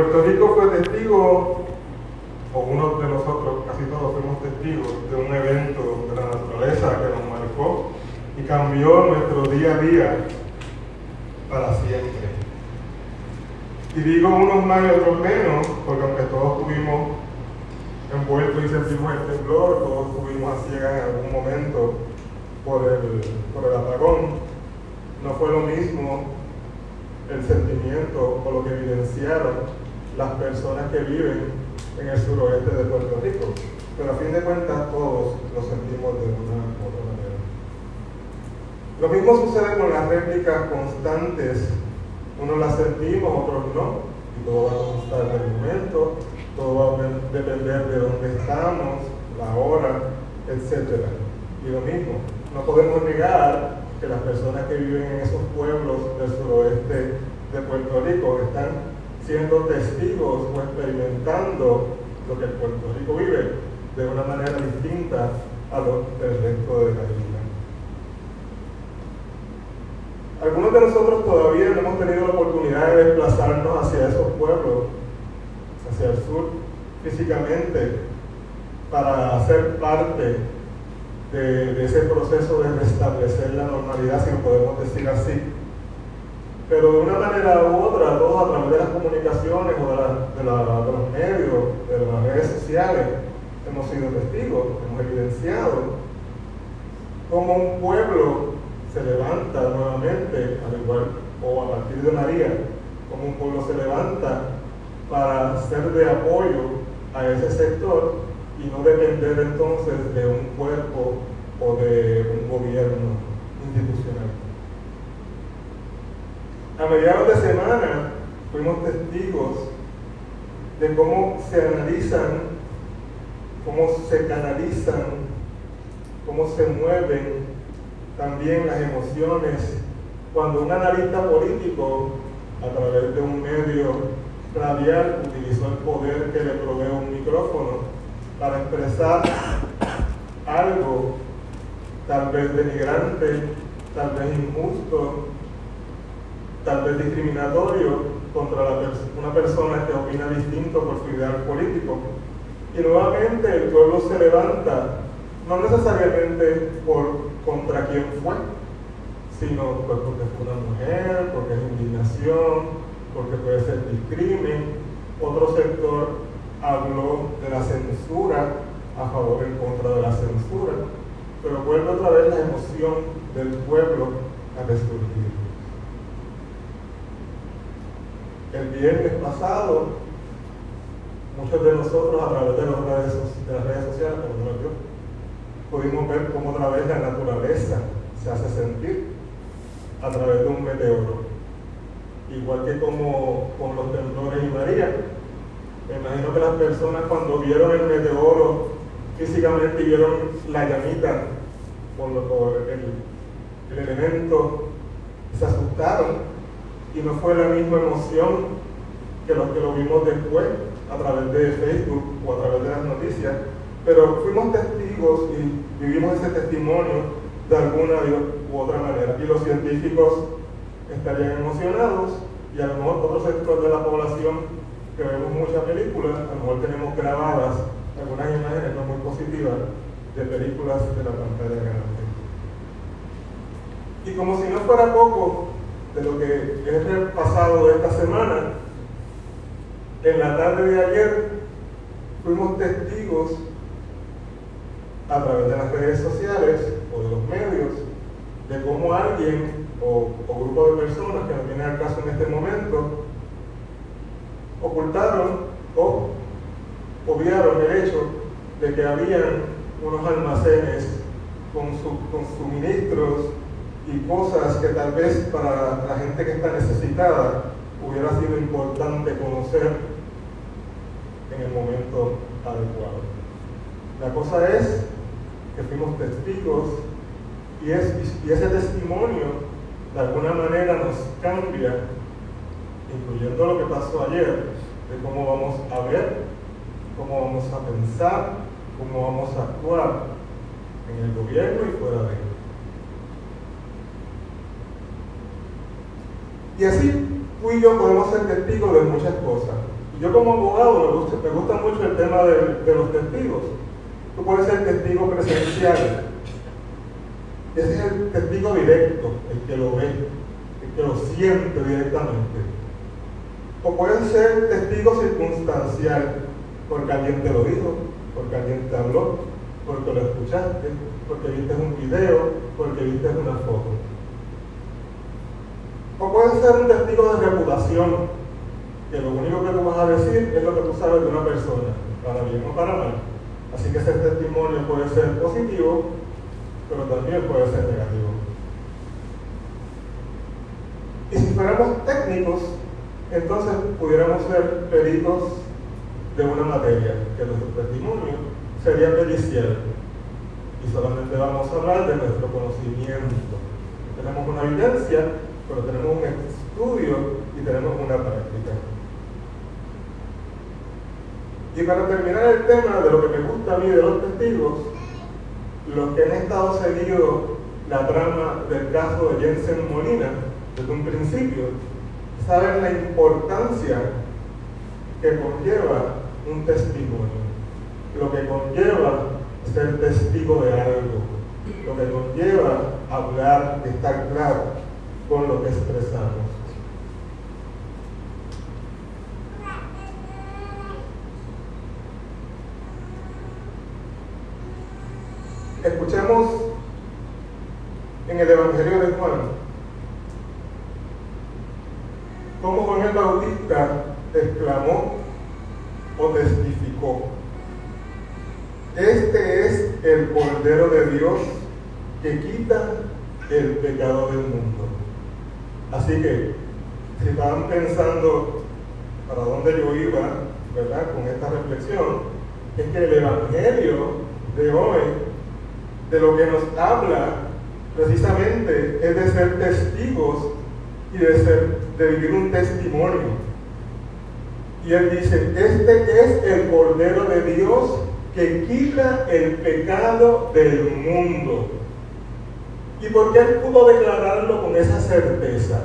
Puerto Rico fue testigo, o uno de nosotros, casi todos fuimos testigos de un evento de la naturaleza que nos marcó y cambió nuestro día a día para siempre. Y digo unos más y otros menos, porque aunque todos tuvimos envueltos y sentimos el temblor, todos tuvimos a ciegas en algún momento por el, por el apagón, no fue lo mismo el sentimiento o lo que evidenciaron las personas que viven en el suroeste de Puerto Rico. Pero a fin de cuentas todos lo sentimos de una u otra manera. Lo mismo sucede con las réplicas constantes. Unos las sentimos, otros no. Y todo va a constar del momento, todo va a depender de dónde estamos, la hora, etc. Y lo mismo, no podemos negar que las personas que viven en esos pueblos del suroeste de Puerto Rico están siendo testigos o experimentando lo que Puerto Rico vive de una manera distinta a lo del resto de la isla. Algunos de nosotros todavía no hemos tenido la oportunidad de desplazarnos hacia esos pueblos, hacia el sur, físicamente, para ser parte de, de ese proceso de restablecer la normalidad, si lo podemos decir así, pero de una manera u otra, todos a través de las comunicaciones o de, los medios, de las redes sociales, hemos sido testigos, hemos evidenciado cómo un pueblo se levanta nuevamente, al igual o a partir de María, como un pueblo se levanta para ser de apoyo a ese sector y no depender entonces de un cuerpo o de un gobierno institucional. A mediados de semana fuimos testigos de cómo se analizan, cómo se canalizan, cómo se mueven también las emociones cuando un analista político a través de un medio radial utilizó el poder que le provee un micrófono para expresar algo tal vez denigrante, tal vez injusto, tal vez discriminatorio contra una persona que opina distinto por su ideal político. Y nuevamente el pueblo se levanta, no necesariamente por contra quién fue, sino pues, porque fue una mujer, porque es indignación, porque puede ser discrimen. Otro sector habló de la censura a favor en contra de la censura, pero vuelve otra vez la emoción del pueblo a resurgir. El viernes pasado, muchos de nosotros a través de, las redes, sociales, como yo, pudimos ver cómo otra vez la naturaleza se hace sentir a través de un meteoro. Igual que como con los temblores y María. Me imagino que las personas cuando vieron el meteoro físicamente vieron la llamita por, el, el elemento, se asustaron y no fue la misma emoción que los que lo vimos después a través de Facebook o a través de las noticias, pero fuimos testigos y vivimos ese testimonio de alguna u otra manera. Y los científicos estarían emocionados y a lo mejor otro sector de la población que vemos muchas películas, a lo mejor tenemos grabadas algunas imágenes no muy positivas de películas de la pantalla grande. Y como si no fuera poco, de lo que es repasado de esta semana, en la tarde de ayer fuimos testigos a través de las redes sociales o de los medios de cómo alguien o, grupo de personas que no viene al caso en este momento ocultaron o obviaron el hecho de que habían unos almacenes con, con suministros y cosas que tal vez para la gente que está necesitada hubiera sido importante conocer en el momento adecuado. La cosa es que fuimos testigos y, es, y ese testimonio de alguna manera nos cambia, incluyendo lo que pasó ayer, de cómo vamos a ver, cómo vamos a pensar, cómo vamos a actuar en el gobierno y fuera de él. Y así tú y yo podemos ser testigos de muchas cosas. Yo como abogado me gusta, me gusta mucho el tema de, los testigos. Tú puedes ser testigo presencial. Ese es el testigo directo, el que lo ve, el que lo siente directamente. O pueden ser testigo circunstancial, porque alguien te lo dijo, porque alguien te habló, porque lo escuchaste, porque viste un video, porque viste una foto. Ser un testigo de reputación, que lo único que tú vas a decir es lo que tú sabes de una persona, para bien o para mal. Así que ese testimonio puede ser positivo, pero también puede ser negativo. Y si fuéramos técnicos, entonces pudiéramos ser peritos de una materia, que nuestro testimonio sería pericial. Y solamente vamos a hablar de nuestro conocimiento. Tenemos una evidencia, pero tenemos un estudio y tenemos una práctica. Y para terminar el tema de lo que me gusta a mí de los testigos, los que han estado seguido la trama del caso de Jensen Molina desde un principio, saben la importancia que conlleva un testimonio, lo que conlleva ser testigo de algo, lo que conlleva hablar, estar claro con lo que expresamos. Escuchemos en el Evangelio de Juan cómo Juan el Bautista exclamó o testificó. Este es el Cordero de Dios que quita el pecado del mundo. Así que, si estaban pensando para dónde yo iba, ¿verdad? Con esta reflexión, es que el Evangelio de hoy de lo que nos habla precisamente es de ser testigos y de, ser, de vivir un testimonio. Y él dice, este es el Cordero de Dios que quita el pecado del mundo. ¿Y por qué él pudo declararlo con esa certeza?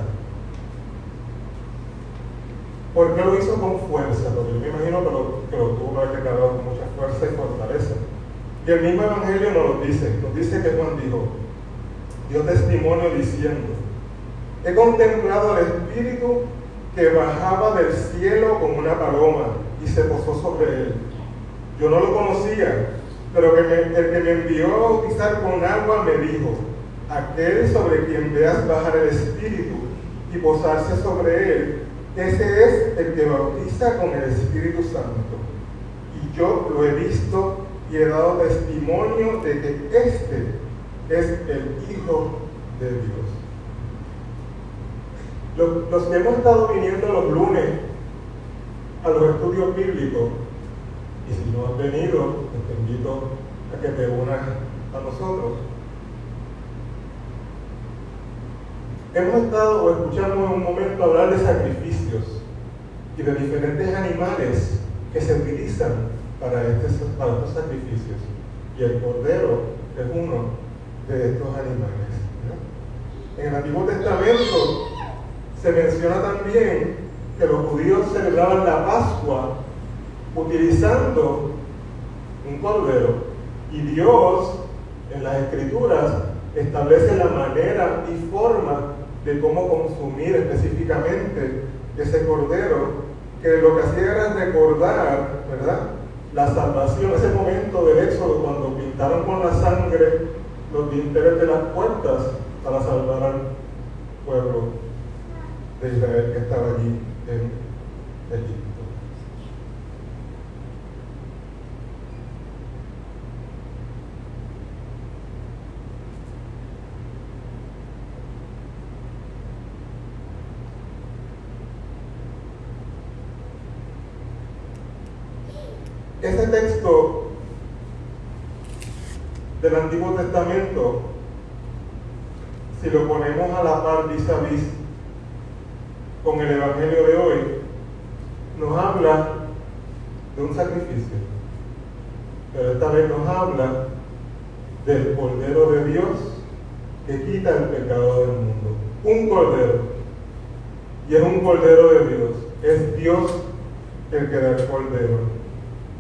Porque lo hizo con fuerza, porque yo me imagino que lo, que lo tuvo que declarar con mucha fuerza y fortaleza. Y el mismo Evangelio nos lo dice, nos dice que Juan dijo, dio testimonio diciendo, he contemplado al Espíritu que bajaba del cielo como una paloma y se posó sobre él. Yo no lo conocía, pero el que me envió a bautizar con agua me dijo, aquel sobre quien veas bajar el Espíritu y posarse sobre él, ese es el que bautiza con el Espíritu Santo. Y yo lo he visto y he dado testimonio de que este es el Hijo de Dios. Los, que hemos estado viniendo los lunes a los estudios bíblicos, y si no has venido, te invito a que te unas a nosotros. Hemos estado o escuchamos en un momento hablar de sacrificios y de diferentes animales que se utilizan para, este, para estos sacrificios. Y el cordero es uno de estos animales. En el Antiguo Testamento se menciona también que los judíos celebraban la Pascua utilizando un cordero. Y Dios en las escrituras establece la manera y forma de cómo consumir específicamente ese cordero, que lo que hacía era recordar, ¿verdad? la salvación, ese momento del éxodo cuando pintaron con la sangre los dinteles de las puertas para salvar al pueblo de Israel que estaba allí en Ese texto del Antiguo Testamento, si lo ponemos a la par vis a vis con el Evangelio de hoy, nos habla de un sacrificio, pero esta vez nos habla del Cordero de Dios que quita el pecado del mundo. Un Cordero. Y es un Cordero de Dios. Es Dios el que da el Cordero,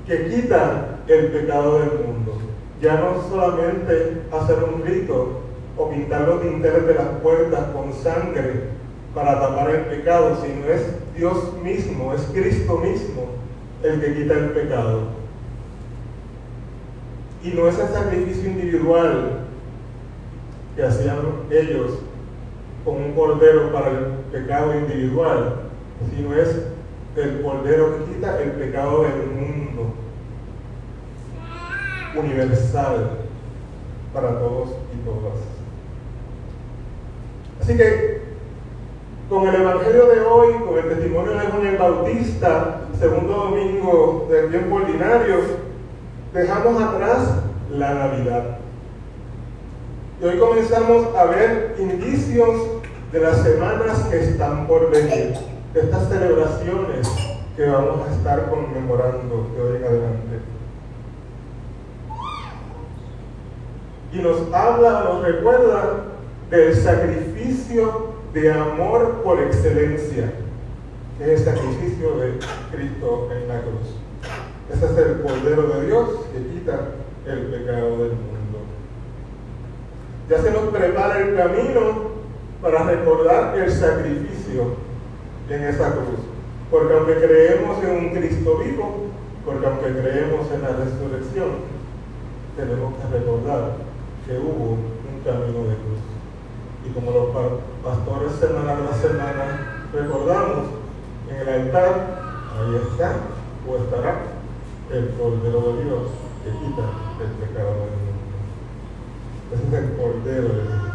que quita el pecado del mundo. Ya no solamente hacer un rito o pintar los dinteles de las puertas con sangre para tapar el pecado, sino es Dios mismo, es Cristo mismo el que quita el pecado. Y no es el sacrificio individual que hacían ellos con un cordero para el pecado individual, sino es el cordero que quita el pecado del mundo universal para todos y todas. Así que con el Evangelio de hoy, con el testimonio de Juan el Bautista, segundo domingo del tiempo ordinario, dejamos atrás la Navidad. Y hoy comenzamos a ver indicios de las semanas que están por venir, estas celebraciones que vamos a estar conmemorando de hoy en adelante. Y nos habla, nos recuerda del sacrificio de amor por excelencia, que es el sacrificio de Cristo en la cruz. Ese es el Cordero de Dios que quita el pecado del mundo. Ya se nos prepara el camino para recordar el sacrificio en esa cruz. Porque aunque creemos en un Cristo vivo, porque aunque creemos en la resurrección, tenemos que recordar que hubo un camino de cruz. Y como los pastores semana tras semana recordamos, en el altar, ahí está o estará el Cordero de Dios que quita el pecado del mundo. Ese es el Cordero de Dios.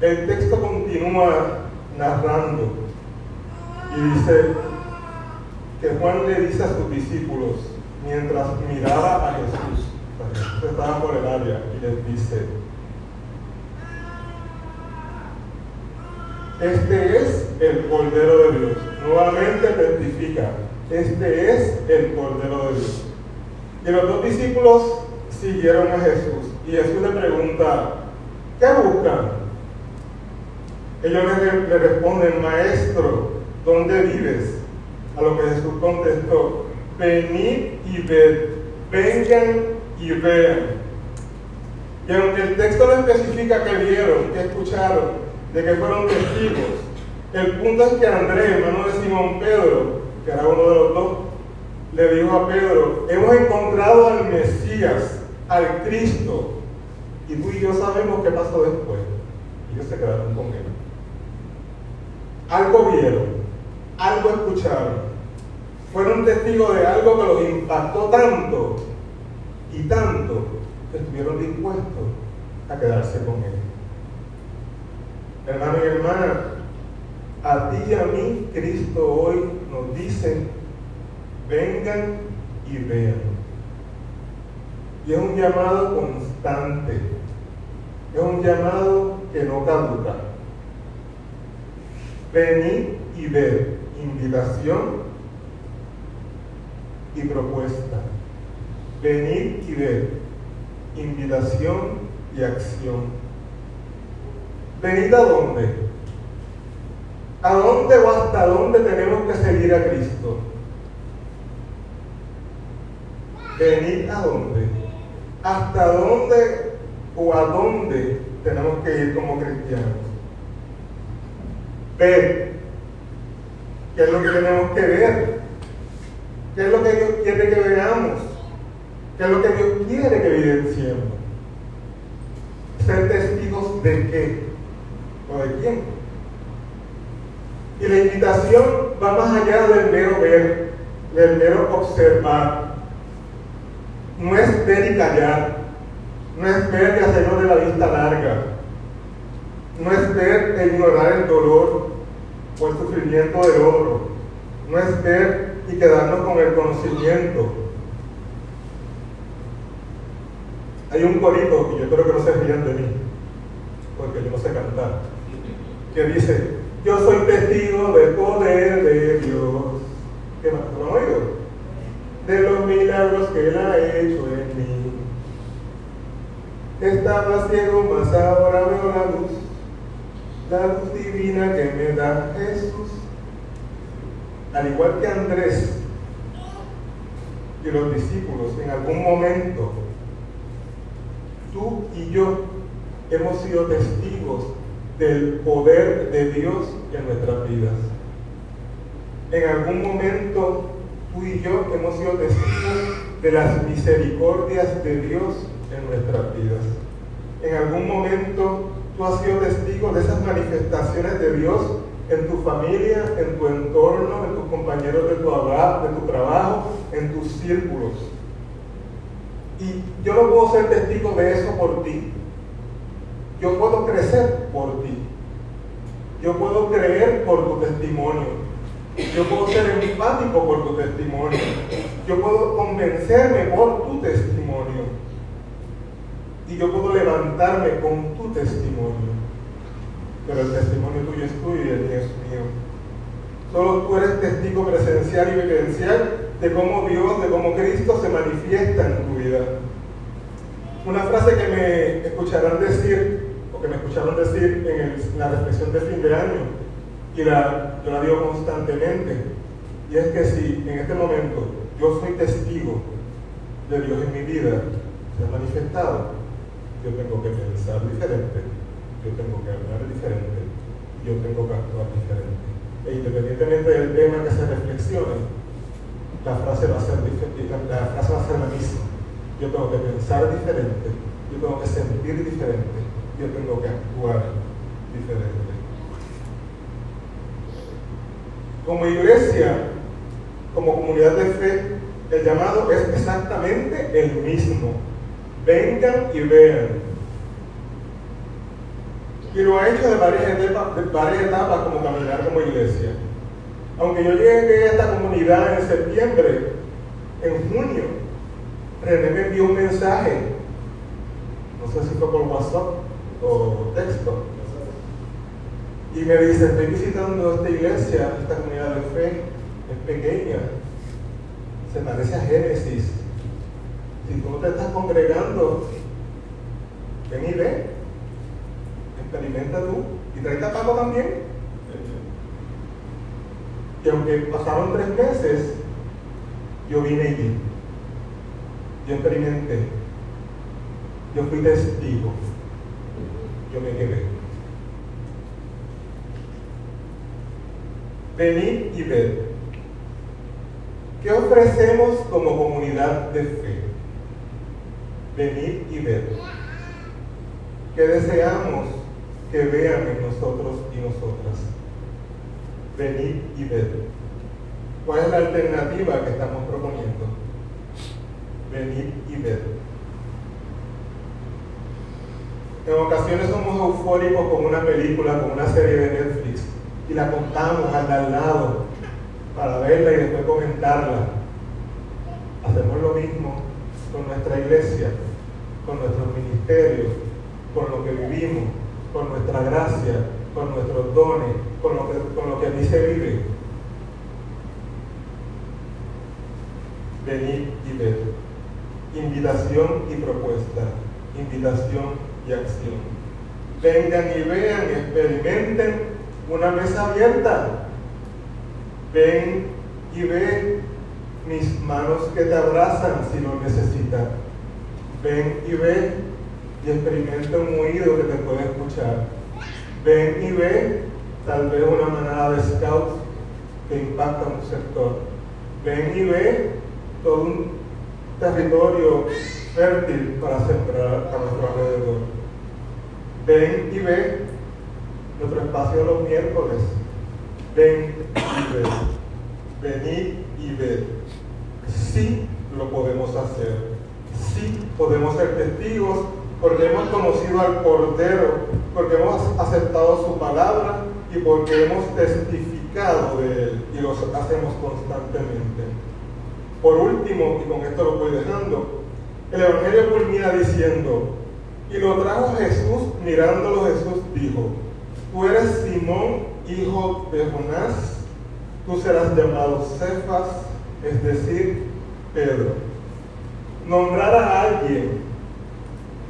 El texto continúa narrando y dice que Juan le dice a sus discípulos mientras miraba a Jesús, Jesús estaba por el área y les dice, este es el Cordero de Dios. Nuevamente testifica, este es el Cordero de Dios. Y los dos discípulos siguieron a Jesús y Jesús le pregunta, ¿qué buscan? Ellos le, responden, maestro, ¿dónde vives? A lo que Jesús contestó, venid y ved, vengan y vean. Y aunque el texto no especifica que vieron, que escucharon, de que fueron testigos, el punto es que Andrés, hermano de Simón Pedro, que era uno de los dos, le dijo a Pedro, hemos encontrado al Mesías, al Cristo, y tú y yo sabemos qué pasó después. Y ellos se quedaron con él algo vieron, algo escucharon, fueron testigos de algo que los impactó tanto y tanto que estuvieron dispuestos a quedarse con él. Hermano y hermana, a ti y a mí Cristo hoy nos dice, vengan y vean. Y es un llamado constante, es un llamado que no caduca. Venid y ver, invitación y propuesta. Venid y ver, invitación y acción. Venid a dónde? ¿A dónde o hasta dónde tenemos que seguir a Cristo? Venid a dónde? ¿Hasta dónde o a dónde tenemos que ir como cristianos? Ver qué es lo que tenemos que ver, qué es lo que Dios quiere que veamos, qué es lo que Dios quiere que evidenciemos. Ser testigos de qué o de quién. Y la invitación va más allá del mero ver, del mero observar. No es ver y callar, no es ver y hacerlo de la vista larga, no es ver e ignorar el dolor o el sufrimiento del otro, no es ver y quedarnos con el conocimiento. Hay un corito, y yo espero que no se rían de mí, porque yo no sé cantar, que dice, yo soy testigo del poder de Dios. ¿Qué más? ¿Lo han oído? De los milagros que Él ha hecho en mí. Estaba ciego, mas ahora veo la luz la luz divina que me da Jesús. al igual que Andrés y los discípulos, en algún momento, tú y yo hemos sido testigos del poder de Dios en nuestras vidas. En algún momento tú y yo hemos sido testigos de las misericordias de Dios en nuestras vidas. En algún momento tú has sido testigo de esas manifestaciones de Dios en tu familia, en tu entorno, en tus compañeros de tu, de tu trabajo, en tus círculos. Y yo no puedo ser testigo de eso por ti. Yo puedo crecer por ti. Yo puedo creer por tu testimonio. Yo puedo ser empático por tu testimonio. Yo puedo convencerme por tu testimonio. Y yo puedo levantarme con tu testimonio. Pero el testimonio tuyo es tuyo y el mío es mío. Solo tú eres testigo presencial y evidencial de cómo Dios, de cómo Cristo se manifiesta en tu vida. Una frase que me escucharán decir, o que me escucharon decir en, la reflexión de fin de año, y la, yo la digo constantemente, y es que si en este momento yo soy testigo de Dios en mi vida, se ha manifestado, yo tengo que pensar diferente, yo tengo que hablar diferente, yo tengo que actuar diferente. E independientemente del tema que se reflexione, la frase va a ser, la frase va a ser la misma. Yo tengo que pensar diferente, yo tengo que sentir diferente, yo tengo que actuar diferente. Como iglesia, como comunidad de fe, el llamado es exactamente el mismo vengan y vean. Y lo ha hecho de varias etapas, de varias etapas como caminar como iglesia. Aunque yo llegué a esta comunidad en septiembre, en junio, René me envió un mensaje, no sé si fue por WhatsApp o texto, y me dice, estoy visitando esta iglesia, esta comunidad de fe, es pequeña, se parece a Génesis, si tú no te estás congregando, ven y ve. Experimenta tú. Y trae a también. Y aunque pasaron tres meses, yo vine y. Yo experimenté. Yo fui testigo. Yo me quedé. Venid y ved. ¿Qué ofrecemos como comunidad de fe? Venid y ver. ¿Qué deseamos que vean en nosotros y nosotras? Venid y ver. ¿Cuál es la alternativa que estamos proponiendo? Venid y ver. En ocasiones somos eufóricos con una película, con una serie de Netflix y la contamos al lado para verla y después comentarla. Hacemos lo mismo con nuestra iglesia, con nuestros ministerios, con lo que vivimos, con nuestra gracia, con nuestros dones, con lo que, con lo que aquí se vive. Venid y ver. Invitación y propuesta. Invitación y acción. Vengan y vean, experimenten una mesa abierta. Ven y ve mis manos que te abrazan si lo necesitas. Ven y ve y experimenta un oído que te puede escuchar. Ven y ve tal vez una manada de scouts que impacta un sector. Ven y ve todo un territorio fértil para sembrar a nuestro alrededor. Ven y ve nuestro espacio los miércoles. Ven y ve. Venid y ve sí lo podemos hacer. Podemos ser testigos porque hemos conocido al Cordero, porque hemos aceptado su palabra y porque hemos testificado de él y lo hacemos constantemente. Por último, y con esto lo voy dejando, el Evangelio culmina diciendo, y lo trajo Jesús, mirándolo Jesús dijo, tú eres Simón, hijo de Jonás, tú serás llamado Cefas, es decir, Pedro. Nombrar a alguien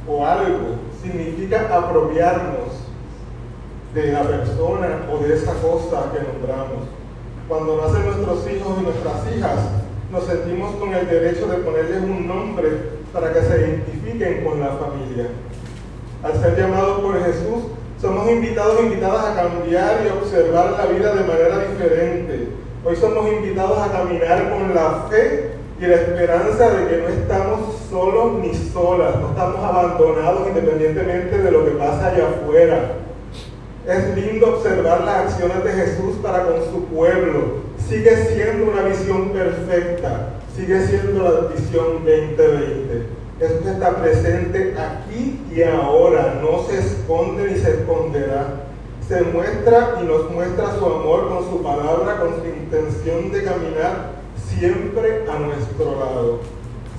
o algo significa apropiarnos de la persona o de esa cosa que nombramos. Cuando nacen nuestros hijos y nuestras hijas, nos sentimos con el derecho de ponerles un nombre para que se identifiquen con la familia. Al ser llamados por Jesús, somos invitados e invitadas a cambiar y observar la vida de manera diferente. Hoy somos invitados a caminar con la fe y la esperanza de que no estamos solos ni solas, no estamos abandonados independientemente de lo que pasa allá afuera. Es lindo observar las acciones de Jesús para con su pueblo. Sigue siendo una visión perfecta, sigue siendo la visión 2020. Esto está presente aquí y ahora, no se esconde ni se esconderá. Se muestra y nos muestra su amor con su palabra, con su intención de caminar siempre a nuestro lado.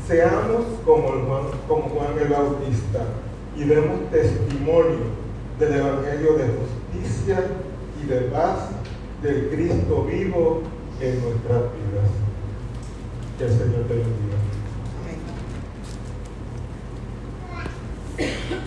Seamos como Juan, como Juan el Bautista y demos testimonio del Evangelio de justicia y de paz del Cristo vivo en nuestras vidas. Que el Señor te bendiga. Amén.